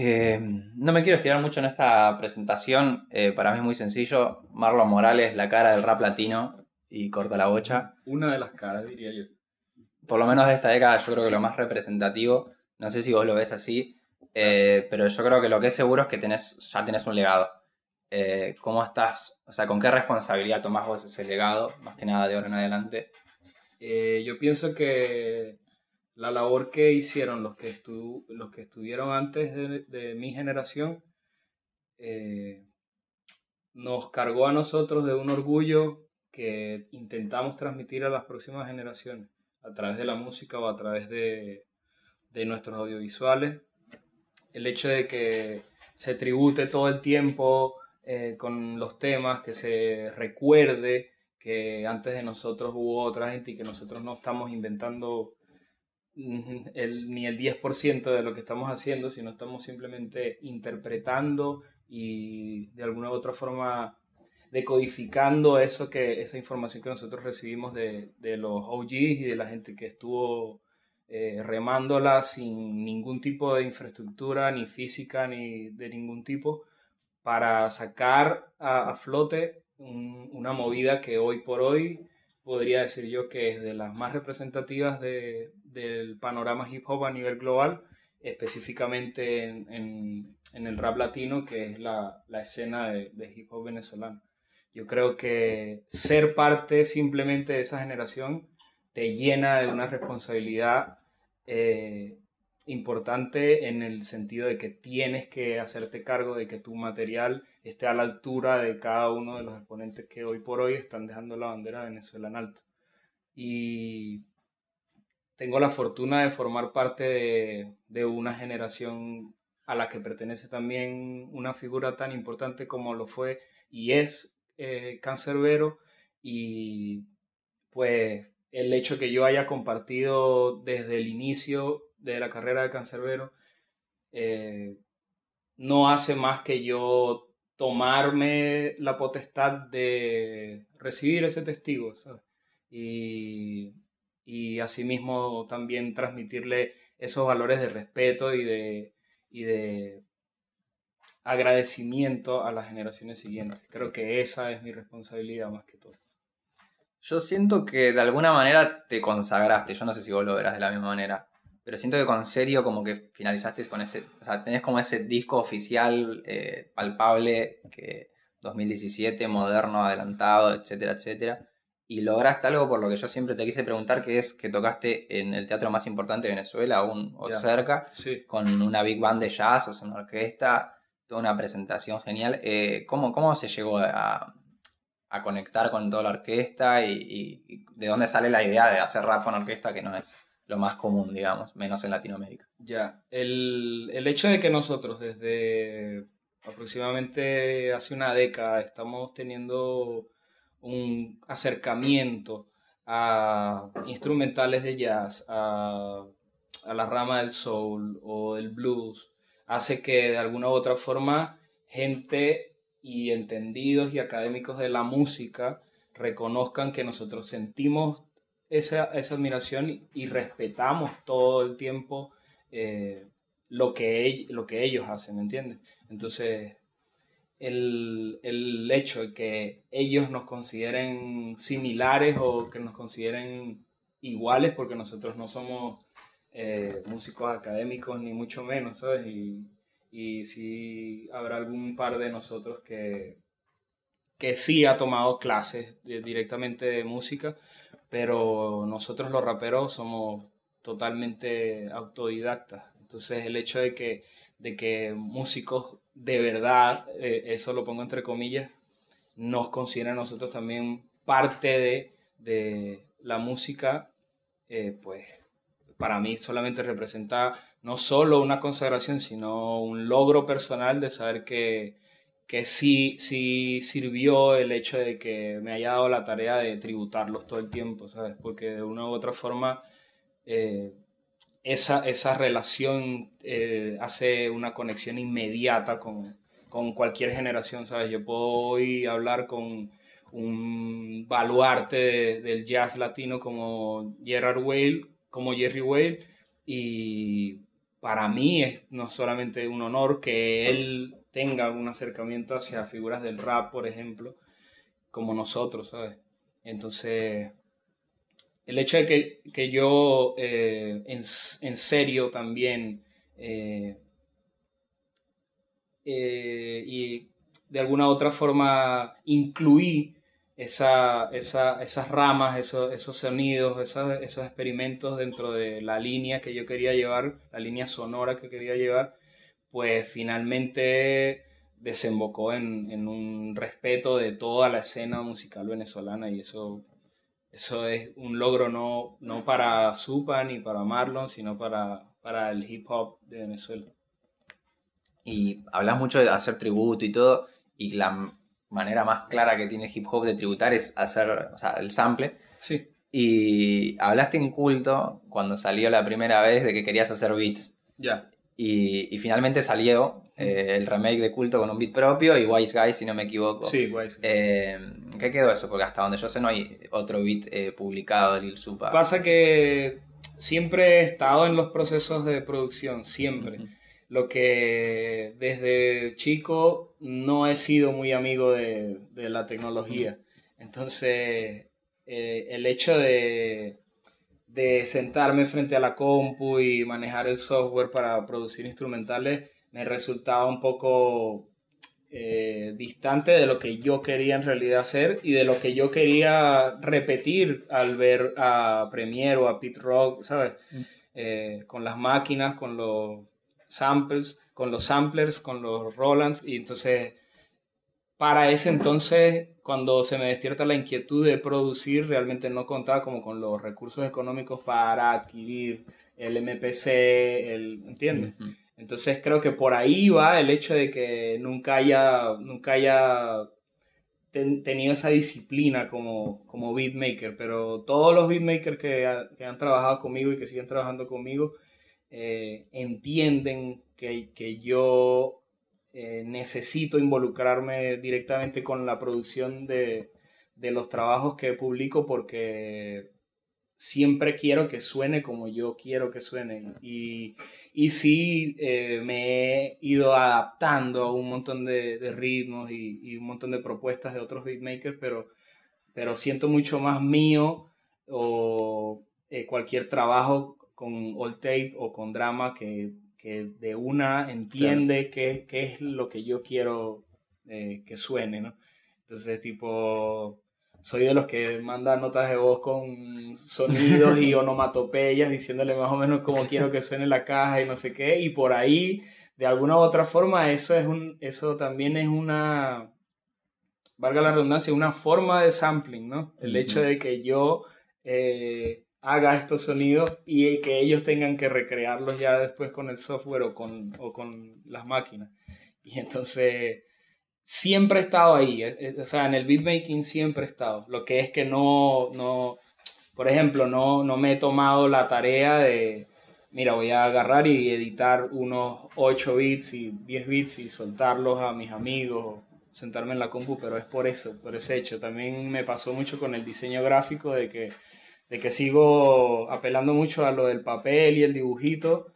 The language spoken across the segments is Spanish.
Eh, no me quiero estirar mucho en esta presentación. Eh, para mí es muy sencillo. Marlon Morales, la cara del rap latino y corta la bocha. Una de las caras, diría yo. Por lo menos de esta década, yo creo que lo más representativo. No sé si vos lo ves así. Eh, pero yo creo que lo que es seguro es que tenés, ya tenés un legado. ¿Cómo estás? O sea, ¿con qué responsabilidad tomás vos ese legado? Más que nada de ahora en adelante. yo pienso que la labor que hicieron los que, los que estuvieron antes de, mi generación eh, nos cargó a nosotros de un orgullo que intentamos transmitir a las próximas generaciones a través de la música o a través de, nuestros audiovisuales. El hecho de que se tribute todo el tiempo eh, con los temas, que se recuerde que antes de nosotros hubo otra gente y que nosotros no estamos inventando el, ni el 10% de lo que estamos haciendo, sino estamos simplemente interpretando y de alguna u otra forma decodificando eso que, esa información que nosotros recibimos de, de los OGs y de la gente que estuvo eh, remándola sin ningún tipo de infraestructura, ni física, ni de ningún tipo, para sacar a, flote una movida que hoy por hoy podría decir yo que es de las más representativas de, del panorama hip hop a nivel global, específicamente en, el rap latino, que es la, escena de, hip hop venezolano. Yo creo que ser parte simplemente de esa generación te llena de una responsabilidad eh, importante en el sentido de que tienes que hacerte cargo de que tu material esté a la altura de cada uno de los exponentes que hoy por hoy están dejando la bandera de Venezuela en alto. Y tengo la fortuna de formar parte de, una generación a la que pertenece también una figura tan importante como lo fue y es eh, Cancerbero y pues el hecho que yo haya compartido desde el inicio de la carrera de Cancerbero eh, no hace más que yo tomarme la potestad de recibir ese testigo y y asimismo también transmitirle esos valores de respeto y de, y de agradecimiento a las generaciones siguientes. Creo que esa es mi responsabilidad más que todo. Yo siento que de alguna manera te consagraste, yo no sé si vos lo verás de la misma manera, pero siento que con serio como que finalizaste con ese, o sea, tenés como ese disco oficial eh, palpable que 2017, moderno, adelantado, etcétera, etcétera y lograste algo por lo que yo siempre te quise preguntar, que es que tocaste en el teatro más importante de Venezuela, aún o cerca, con una big band de jazz, o una orquesta, toda una presentación genial. Eh, ¿cómo, ¿Cómo se llegó a, conectar con toda la orquesta y, de dónde sale la idea de hacer rap con orquesta, que no es lo más común, digamos, menos en Latinoamérica? Ya, el, el hecho de que nosotros desde aproximadamente hace una década estamos teniendo un acercamiento a instrumentales de jazz, a, la rama del soul o del blues, hace que de alguna u otra forma gente y entendidos y académicos de la música reconozcan que nosotros sentimos esa, admiración y, respetamos todo el tiempo eh, lo, que, lo que ellos hacen, ¿me entiendes? Entonces, el, el, hecho de que ellos nos consideren similares o que nos consideren iguales, porque nosotros no somos eh, músicos académicos ni mucho menos, ¿sabes? Y, y sí habrá algún par de nosotros que, que sí ha tomado clases directamente de música, pero nosotros los raperos somos totalmente autodidactas. Entonces el hecho de que, de que músicos de verdad, eh, eso lo pongo entre comillas, nos considera a nosotros también parte de, la música, eh, pues para mí solamente representa no solo una consagración, sino un logro personal de saber que, que sí, sí sirvió el hecho de que me haya dado la tarea de tributarlos todo el tiempo, ¿sabes? Porque de una u otra forma eh, esa, relación eh, hace una conexión inmediata con, cualquier generación, ¿sabes? Yo puedo hoy hablar con un baluarte del jazz latino como Gerard Whale, como Jerry Whale, y, para mí es no solamente un honor que él tenga un acercamiento hacia figuras del rap, por ejemplo, como nosotros, ¿sabes? Entonces, el hecho de que, yo eh, en, serio también eh, eh, y de alguna u otra forma incluí esa, esas ramas, esos, esos sonidos, esos, esos, experimentos dentro de la línea que yo quería llevar, la línea sonora que quería llevar, pues finalmente desembocó en, en un respeto de toda la escena musical venezolana y eso, eso es un logro no, no para Supa ni para Marlon, sino para, para el hip hop de Venezuela. Y hablas mucho de hacer tributo y todo, y la manera más clara que tiene hip hop de tributar es hacer, o sea, el sample. Sí. Y hablaste en culto cuando salió la primera vez de que querías hacer beats. Ya. Y, finalmente salió eh, el remake de culto con un beat propio y Wise Guy, si no me equivoco. Sí, Wise eh, ¿Qué quedó eso? Porque hasta donde yo sé no hay otro beat eh, publicado de Lil Supa. Pasa que siempre he estado en los procesos de producción, siempre lo que desde chico no he sido muy amigo de, la tecnología. Entonces, eh, el hecho de, de, sentarme frente a la compu y manejar el software para producir instrumentales me resultaba un poco eh, distante de lo que yo quería en realidad hacer y de lo que yo quería repetir al ver a Premiere o a Pete Rock, ¿sabes? Mm. Eh, con las máquinas, con los samples, con los samplers, con los Rolands, y entonces para ese entonces, cuando se me despierta la inquietud de producir, realmente no contaba como con los recursos económicos para adquirir el MPC, el, ¿entiendes? Entonces creo que por ahí va el hecho de que nunca haya, nunca haya tenido esa disciplina como, como beatmaker, pero todos los beatmakers que, que han trabajado conmigo y que siguen trabajando conmigo, eh, entienden que, yo eh, necesito involucrarme directamente con la producción de, los trabajos que publico porque siempre quiero que suene como yo quiero que suene. Y, y sí eh, me he ido adaptando a un montón de, ritmos y, un montón de propuestas de otros beatmakers, pero, pero siento mucho más mío o cualquier trabajo con old tape o con drama que, de una entiende qué, es lo que yo quiero eh, que suene, ¿no? Entonces, tipo, soy de los que manda notas de voz con sonidos y onomatopeyas diciéndole más o menos cómo quiero que suene la caja y no sé qué, y por ahí, de alguna u otra forma, eso, es un, eso también es una, valga la redundancia, una forma de sampling, ¿no? El hecho de que yo... Eh, haga estos sonidos y que ellos tengan que recrearlos ya después con el software o con, o con las máquinas. Y entonces siempre he estado ahí, o sea, en el beatmaking siempre he estado. Lo que es que no, no por ejemplo, no, no me he tomado la tarea de, mira, voy a agarrar y editar unos 8 bits y 10 bits y soltarlos a mis amigos, sentarme en la compu, pero es por eso, por ese hecho. También me pasó mucho con el diseño gráfico de que de que sigo apelando mucho a lo del papel y el dibujito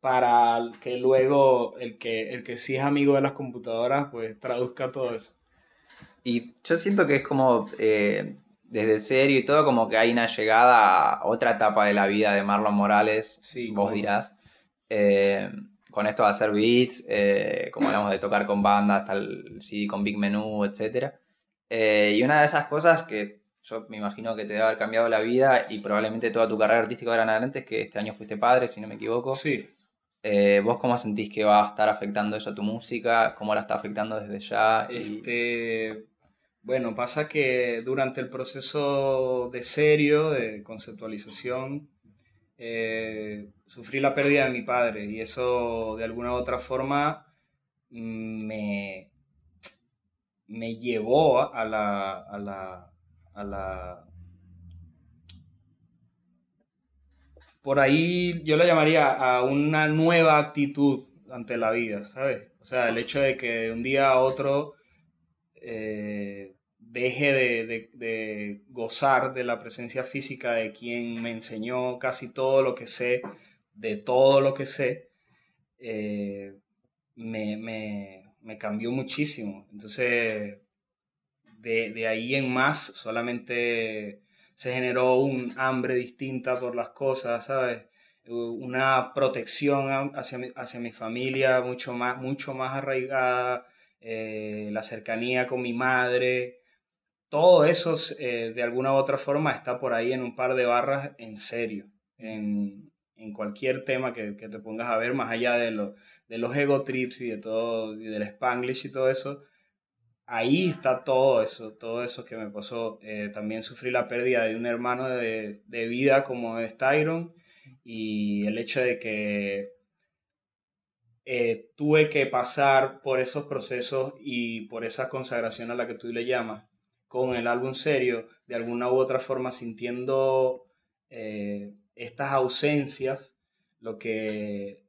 para que luego el que, el que sí es amigo de las computadoras pues traduzca todo eso. Y yo siento que es como, eh, desde serio y todo, como que hay una llegada a otra etapa de la vida de Marlon Morales, sí, vos dirás, eh, con esto de hacer beats, eh, como hablamos de tocar con bandas, el CD con Big Menú, etc. y una de esas cosas que yo me imagino que te debe haber cambiado la vida y probablemente toda tu carrera artística ahora en adelante, es que este año fuiste padre, si no me equivoco. Sí. Eh, ¿Vos cómo sentís que va a estar afectando eso a tu música? ¿Cómo la está afectando desde ya? Este, bueno, pasa que durante el proceso de serio, de conceptualización, eh, sufrí la pérdida de mi padre y eso de alguna u otra forma mm, me, me llevó a la a la... Por ahí yo le llamaría a una nueva actitud ante la vida, ¿sabes? O sea, el hecho de que de un día a otro eh, deje de, gozar de la presencia física de quien me enseñó casi todo lo que sé, de todo lo que sé, eh, me, me, cambió muchísimo. Entonces, de, de, ahí en más, solamente se generó un hambre distinta por las cosas, ¿sabes? Una protección hacia mi, hacia mi familia mucho más, mucho más arraigada, eh, la cercanía con mi madre, todo eso eh, de alguna u otra forma está por ahí en un par de barras en serio, en, en cualquier tema que, que, te pongas a ver, más allá de, lo, de los ego trips y de todo, y del spanglish y todo eso, ahí está todo eso, todo eso que me pasó. Eh, también sufrí la pérdida de un hermano de, vida como es Tyron y el hecho de que eh, tuve que pasar por esos procesos y por esa consagración a la que tú le llamas con el álbum serio, de alguna u otra forma sintiendo eh, estas ausencias, lo que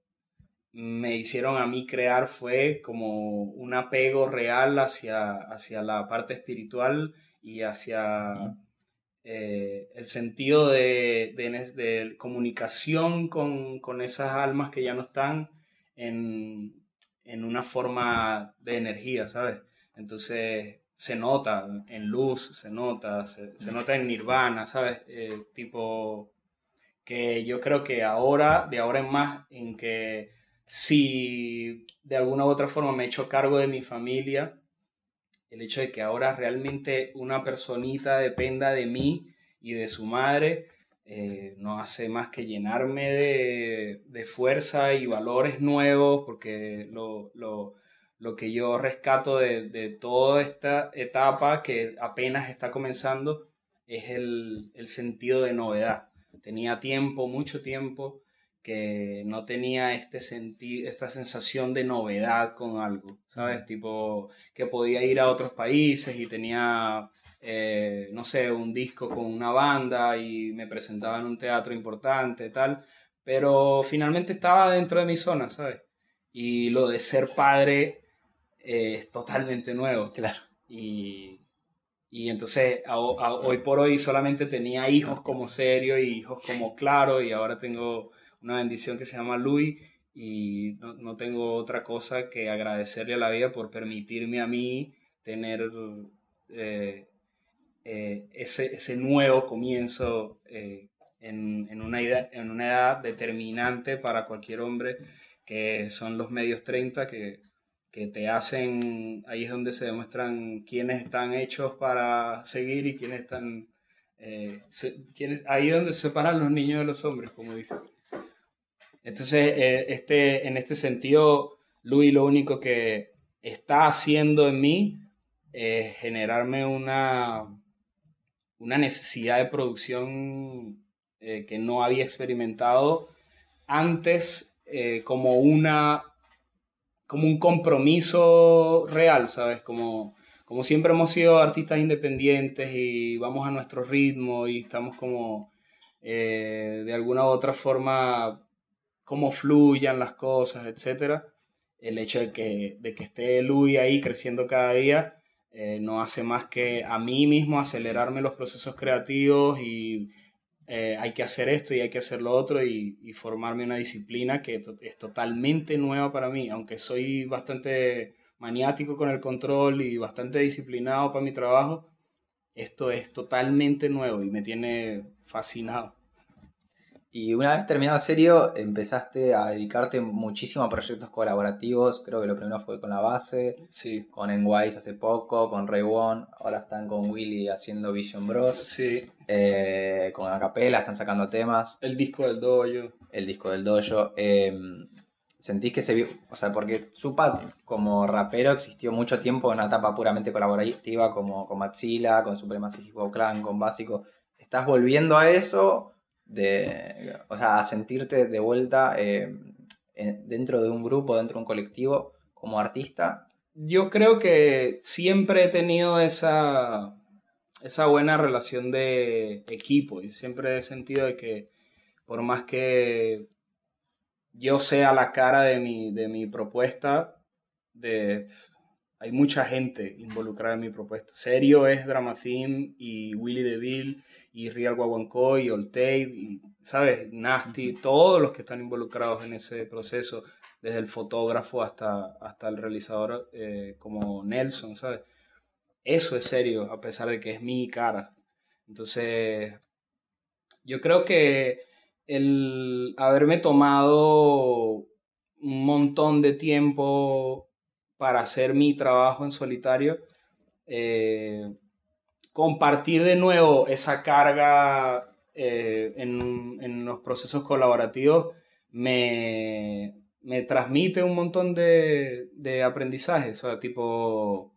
me hicieron a mí crear fue como un apego real hacia, hacia la parte espiritual y hacia eh, el sentido de, de, comunicación con, con, esas almas que ya no están en, en una forma de energía, ¿sabes? Entonces, se nota en luz, se nota, se, nota en nirvana, ¿sabes? Eh, tipo, que yo creo que ahora, de ahora en más, en que si de alguna u otra forma me he hecho cargo de mi familia, el hecho de que ahora realmente una personita dependa de mí y de su madre, eh, no hace más que llenarme de, de, fuerza y valores nuevos, porque lo, lo lo que yo rescato de, toda esta etapa que apenas está comenzando es el, sentido de novedad. Tenía tiempo, mucho tiempo, que no tenía este esta sensación de novedad con algo, ¿sabes? Tipo, que podía ir a otros países y tenía, eh, no sé, un disco con una banda y me presentaba en un teatro importante, tal, pero finalmente estaba dentro de mi zona, ¿sabes? Y lo de ser padre es totalmente nuevo. Claro. Y, y entonces hoy por hoy solamente tenía hijos como serio y hijos como claro y ahora tengo una bendición que se llama Luis y no, no, tengo otra cosa que agradecerle a la vida por permitirme a mí tener eh, eh, ese, ese, nuevo comienzo eh, en, en, una edad, en una edad determinante para cualquier hombre que son los medios 30 que que te hacen, ahí es donde se demuestran quiénes están hechos para seguir y quiénes están, ahí es donde se separan los niños de los hombres, como dicen. Entonces, eh, este, en este sentido, Luis lo único que está haciendo en mí es generarme una, una necesidad de producción eh, que no había experimentado antes como una como un compromiso real, ¿sabes? Como, como siempre hemos sido artistas independientes y vamos a nuestro ritmo y estamos como eh, de alguna u otra forma cómo fluyan las cosas, etc. El hecho de que, de que esté Luis ahí creciendo cada día eh, no hace más que a mí mismo acelerarme los procesos creativos y eh, hay que hacer esto y hay que hacer lo otro y, formarme una disciplina que es totalmente nueva para mí, aunque soy bastante maniático con el control y bastante disciplinado para mi trabajo, esto es totalmente nuevo y me tiene fascinado. Y una vez terminado serio, empezaste a dedicarte muchísimo a proyectos colaborativos. Creo que lo primero fue con la base, sí. con Enwise hace poco, con Ray One. Ahora están con Willy haciendo Vision Bros. Sí. Eh, con Acapella están sacando temas. El disco del dojo. El disco del dojo. Em, sentís que se vio, o sea, porque Supa como rapero existió mucho tiempo en una etapa puramente colaborativa como con Matzilla, con Supremacy Clan, con Básico. ¿Estás volviendo a eso? De, o sea, a sentirte de vuelta eh, dentro de un grupo, dentro de un colectivo como artista? Yo creo que siempre he tenido esa, esa buena relación de equipo y siempre he sentido de que por más que yo sea la cara de mi, de mi propuesta, de, hay mucha gente involucrada en mi propuesta. Serio es Drama Theme y Willy DeVille y Real Guaguancó y Old y, ¿sabes? Nasty, todos los que están involucrados en ese proceso. desde el fotógrafo hasta, hasta el realizador eh, como Nelson, ¿sabes? Eso es serio, a pesar de que es mi cara. Entonces, yo creo que el haberme tomado un montón de tiempo para hacer mi trabajo en solitario, eh, compartir de nuevo esa carga eh, en, en, los procesos colaborativos me, me transmite un montón de, de aprendizaje. O sea, tipo,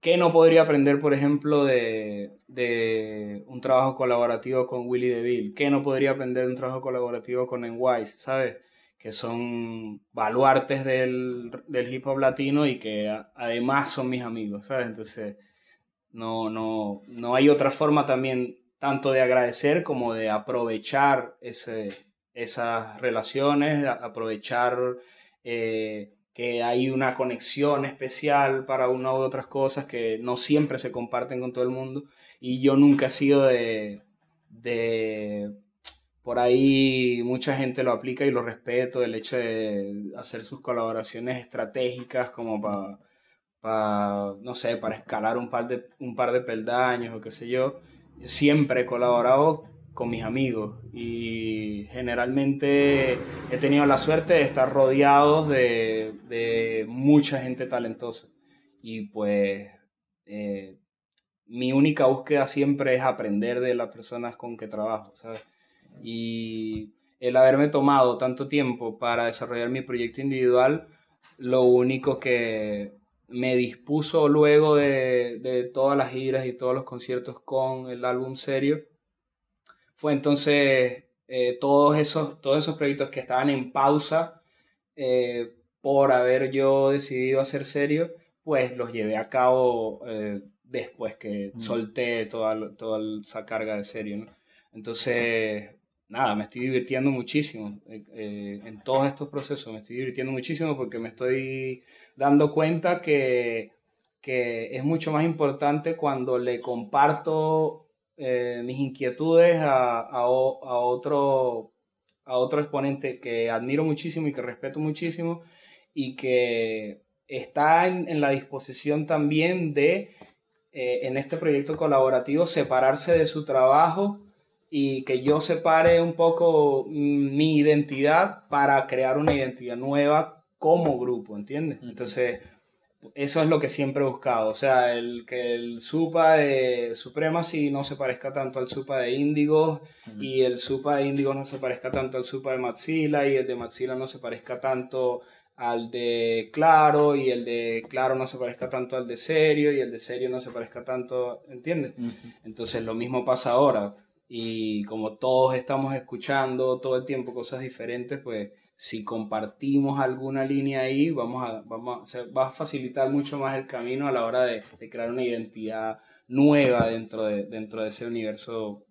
¿qué no podría aprender, por ejemplo, de, de un trabajo colaborativo con Willy DeVille? ¿Qué no podría aprender de un trabajo colaborativo con Enwise? ¿Sabes? Que son baluartes del, del hip hop latino y que además son mis amigos, ¿sabes? Entonces, no, no, no hay otra forma también tanto de agradecer como de aprovechar ese, esas relaciones, aprovechar eh, que hay una conexión especial para una u otras cosas que no siempre se comparten con todo el mundo. Y yo nunca he sido de, de por ahí mucha gente lo aplica y lo respeto, el hecho de hacer sus colaboraciones estratégicas como para, para no sé, para escalar un par, de, un par de peldaños o qué sé yo. Siempre he colaborado con mis amigos y generalmente he tenido la suerte de estar rodeados de, de mucha gente talentosa y pues eh, mi única búsqueda siempre es aprender de las personas con que trabajo, ¿sabes? Y el haberme tomado tanto tiempo para desarrollar mi proyecto individual, lo único que me dispuso luego de, de todas las giras y todos los conciertos con el álbum serio, fue entonces eh, todos, esos, todos esos proyectos que estaban en pausa eh, por haber yo decidido hacer serio, pues los llevé a cabo eh, después que mm. solté toda, toda esa carga de serio. ¿no? Entonces, nada, me estoy divirtiendo muchísimo en todos estos procesos, me estoy divirtiendo muchísimo porque me estoy dando cuenta que, que es mucho más importante cuando le comparto eh, mis inquietudes a, a, otro, a otro exponente que admiro muchísimo y que respeto muchísimo y que está en, la disposición también de, eh, en este proyecto colaborativo, separarse de su trabajo y que yo separe un poco mi identidad para crear una identidad nueva como grupo, ¿entiendes? Entonces, eso es lo que siempre he buscado. O sea, el que el Supa de Supremacy no se parezca tanto al Supa de Índigo y el Supa de Índigo no se parezca tanto al Supa de Matzila y el de Matzila no se parezca tanto al de Claro y el de Claro no se parezca tanto al de Serio y el de Serio no se parezca tanto, ¿entiendes? Entonces lo mismo pasa ahora y como todos estamos escuchando todo el tiempo cosas diferentes, pues si compartimos alguna línea ahí, vamos a, vamos a, va a facilitar mucho más el camino a la hora de, crear una identidad nueva dentro de, dentro de ese universo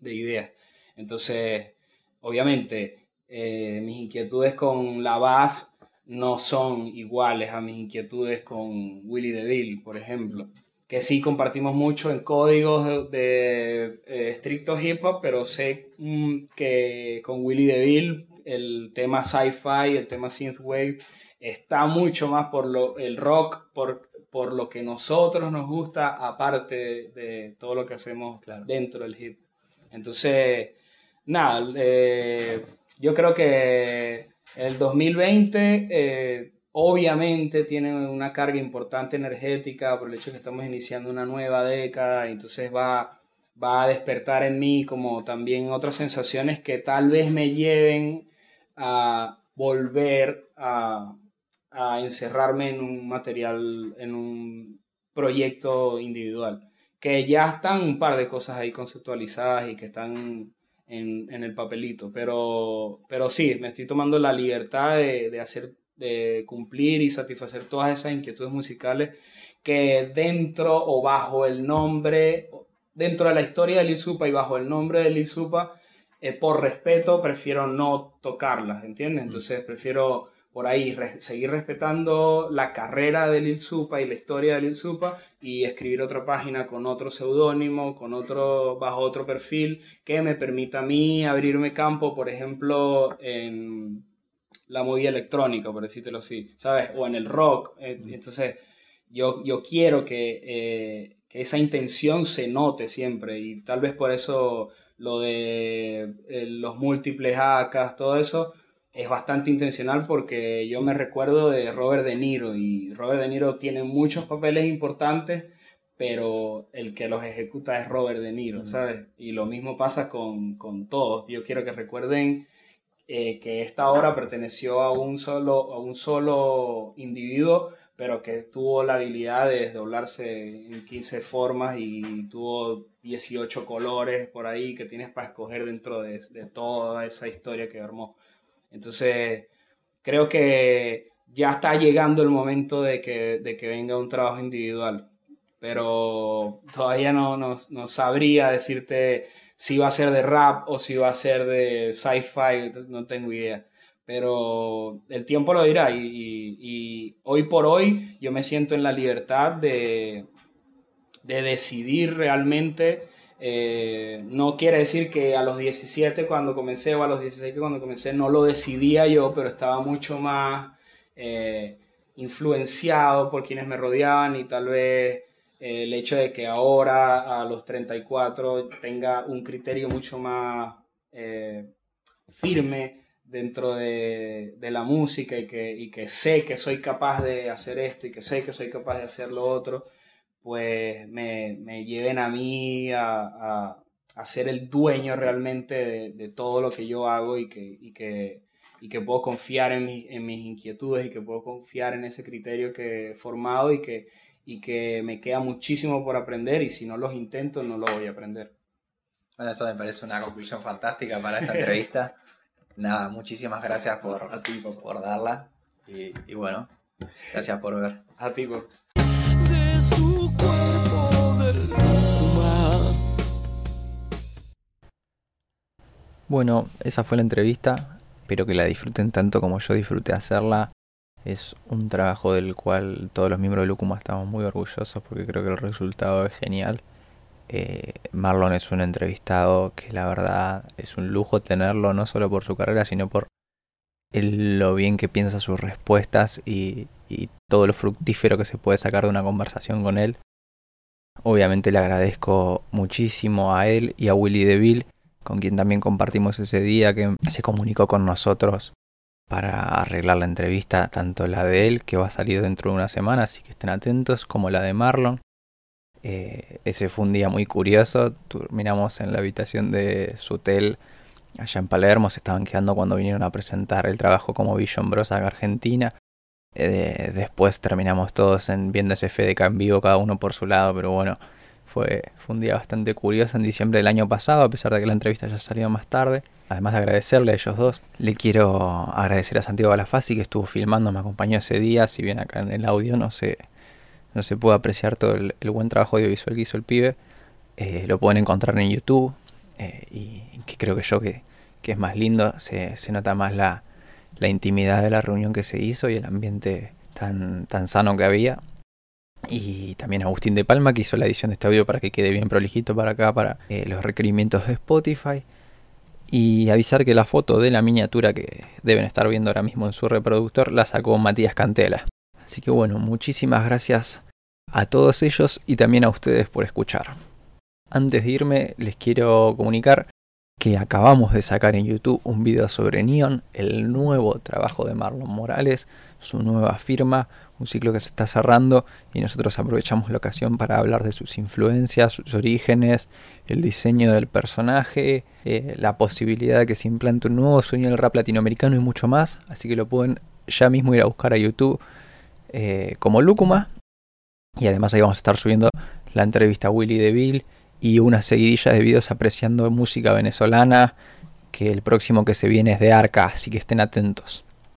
de ideas. Entonces, obviamente, eh, mis inquietudes con la base no son iguales a mis inquietudes con Willy DeVille, por ejemplo, que sí compartimos mucho en códigos de, eh, estricto hip hop, pero sé mm, que con Willy DeVille el tema sci-fi, el tema synthwave, está mucho más por lo, el rock, por, por lo que nosotros nos gusta, aparte de, todo lo que hacemos dentro del hip. Entonces, nada, eh, yo creo que el 2020 eh, obviamente tiene una carga importante energética por el hecho de que estamos iniciando una nueva década, entonces va, va a despertar en mí como también otras sensaciones que tal vez me lleven a volver a, encerrarme en un material, en un proyecto individual. Que ya están un par de cosas ahí conceptualizadas y que están en, el papelito. Pero, pero sí, me estoy tomando la libertad de, hacer, de cumplir y satisfacer todas esas inquietudes musicales que dentro o bajo el nombre, dentro de la historia de Lil Supa y bajo el nombre de Lil Supa, eh, por respeto prefiero no tocarlas, ¿entiendes? Entonces prefiero por ahí seguir respetando la carrera de Lil Supa y la historia de Lil Supa y escribir otra página con otro seudónimo, con otro, bajo otro perfil que me permita a mí abrirme campo, por ejemplo, en, la movida electrónica, por decírtelo así, ¿sabes? O en el rock. Eh, entonces, yo, yo quiero que, eh, que, esa intención se note siempre y tal vez por eso lo de eh, los múltiples acas, todo eso es bastante intencional porque yo me recuerdo de Robert De Niro y Robert De Niro tiene muchos papeles importantes, pero el que los ejecuta es Robert De Niro, ¿sabes? Y lo mismo pasa con, con todos. Yo quiero que recuerden eh, que esta obra perteneció a un, solo, a un solo individuo, pero que tuvo la habilidad de desdoblarse en 15 formas y tuvo 18 colores por ahí que tienes para escoger dentro de, toda esa historia que armó. Entonces, creo que ya está llegando el momento de que, de que venga un trabajo individual, pero todavía no, no, no sabría decirte si va a ser de rap o si va a ser de sci-fi, no tengo idea pero el tiempo lo dirá y, hoy por hoy yo me siento en la libertad de, de decidir realmente. Eh, no quiere decir que a los 17 cuando comencé o a los 16 cuando comencé no lo decidía yo, pero estaba mucho más eh, influenciado por quienes me rodeaban y tal vez eh, el hecho de que ahora a los 34 tenga un criterio mucho más firme dentro de, la música y que, que, sé que soy capaz de hacer esto y que sé que soy capaz de hacer lo otro, pues me, lleven a mí a, a, ser el dueño realmente de, todo lo que yo hago y que, que, que puedo confiar en, en, mis inquietudes y que puedo confiar en ese criterio que he formado y que, y que me queda muchísimo por aprender y si no los intento no lo voy a aprender. Bueno, eso me parece una conclusión fantástica para esta entrevista. Nada, muchísimas gracias por, a ti, por darla. Y, bueno, gracias por ver. A ti, por... Bueno, esa fue la entrevista. Espero que la disfruten tanto como yo disfruté hacerla. Es un trabajo del cual todos los miembros de Lucuma estamos muy orgullosos porque creo que el resultado es genial. Eh, Marlon es un entrevistado que la verdad es un lujo tenerlo, no solo por su carrera, sino por lo bien que piensa sus respuestas y, todo lo fructífero que se puede sacar de una conversación con él. Obviamente le agradezco muchísimo a él y a Willy DeVille, con quien también compartimos ese día que se comunicó con nosotros para arreglar la entrevista, tanto la de él, que va a salir dentro de una semana, así que estén atentos, como la de Marlon. Eh, ese fue un día muy curioso. Terminamos en la habitación de su hotel allá en Palermo. Se estaban quedando cuando vinieron a presentar el trabajo como Vision Bros. a Argentina. Eh, después terminamos todos en, viendo ese FDK en vivo, cada uno por su lado. Pero bueno, fue, fue un día bastante curioso en diciembre del año pasado, a pesar de que la entrevista ya salió más tarde. Además de agradecerle a ellos dos, le quiero agradecer a Santiago Balafasi que estuvo filmando, me acompañó ese día. Si bien acá en el audio no se no se puede apreciar todo el, buen trabajo audiovisual que hizo el pibe. Eh, lo pueden encontrar en YouTube eh, y que creo que yo que, es más lindo, se, nota más la, intimidad de la reunión que se hizo y el ambiente tan, tan sano que había. Y también Agustín de Palma que hizo la edición de este audio para que quede bien prolijito para acá, para eh, los requerimientos de Spotify. Y avisar que la foto de la miniatura que deben estar viendo ahora mismo en su reproductor la sacó Matías Cantela. Así que bueno, muchísimas gracias a todos ellos y también a ustedes por escuchar. Antes de irme, les quiero comunicar que acabamos de sacar en YouTube un video sobre Neon, el nuevo trabajo de Marlon Morales, su nueva firma, un ciclo que se está cerrando y nosotros aprovechamos la ocasión para hablar de sus influencias, sus orígenes, el diseño del personaje, eh, la posibilidad de que se implante un nuevo sueño del rap latinoamericano y mucho más, así que lo pueden ya mismo ir a buscar a YouTube eh, como Lúcuma. Y además ahí vamos a estar subiendo la entrevista a Willy DeVille y una seguidilla de videos apreciando música venezolana. Que el próximo que se viene es de Arca, así que estén atentos.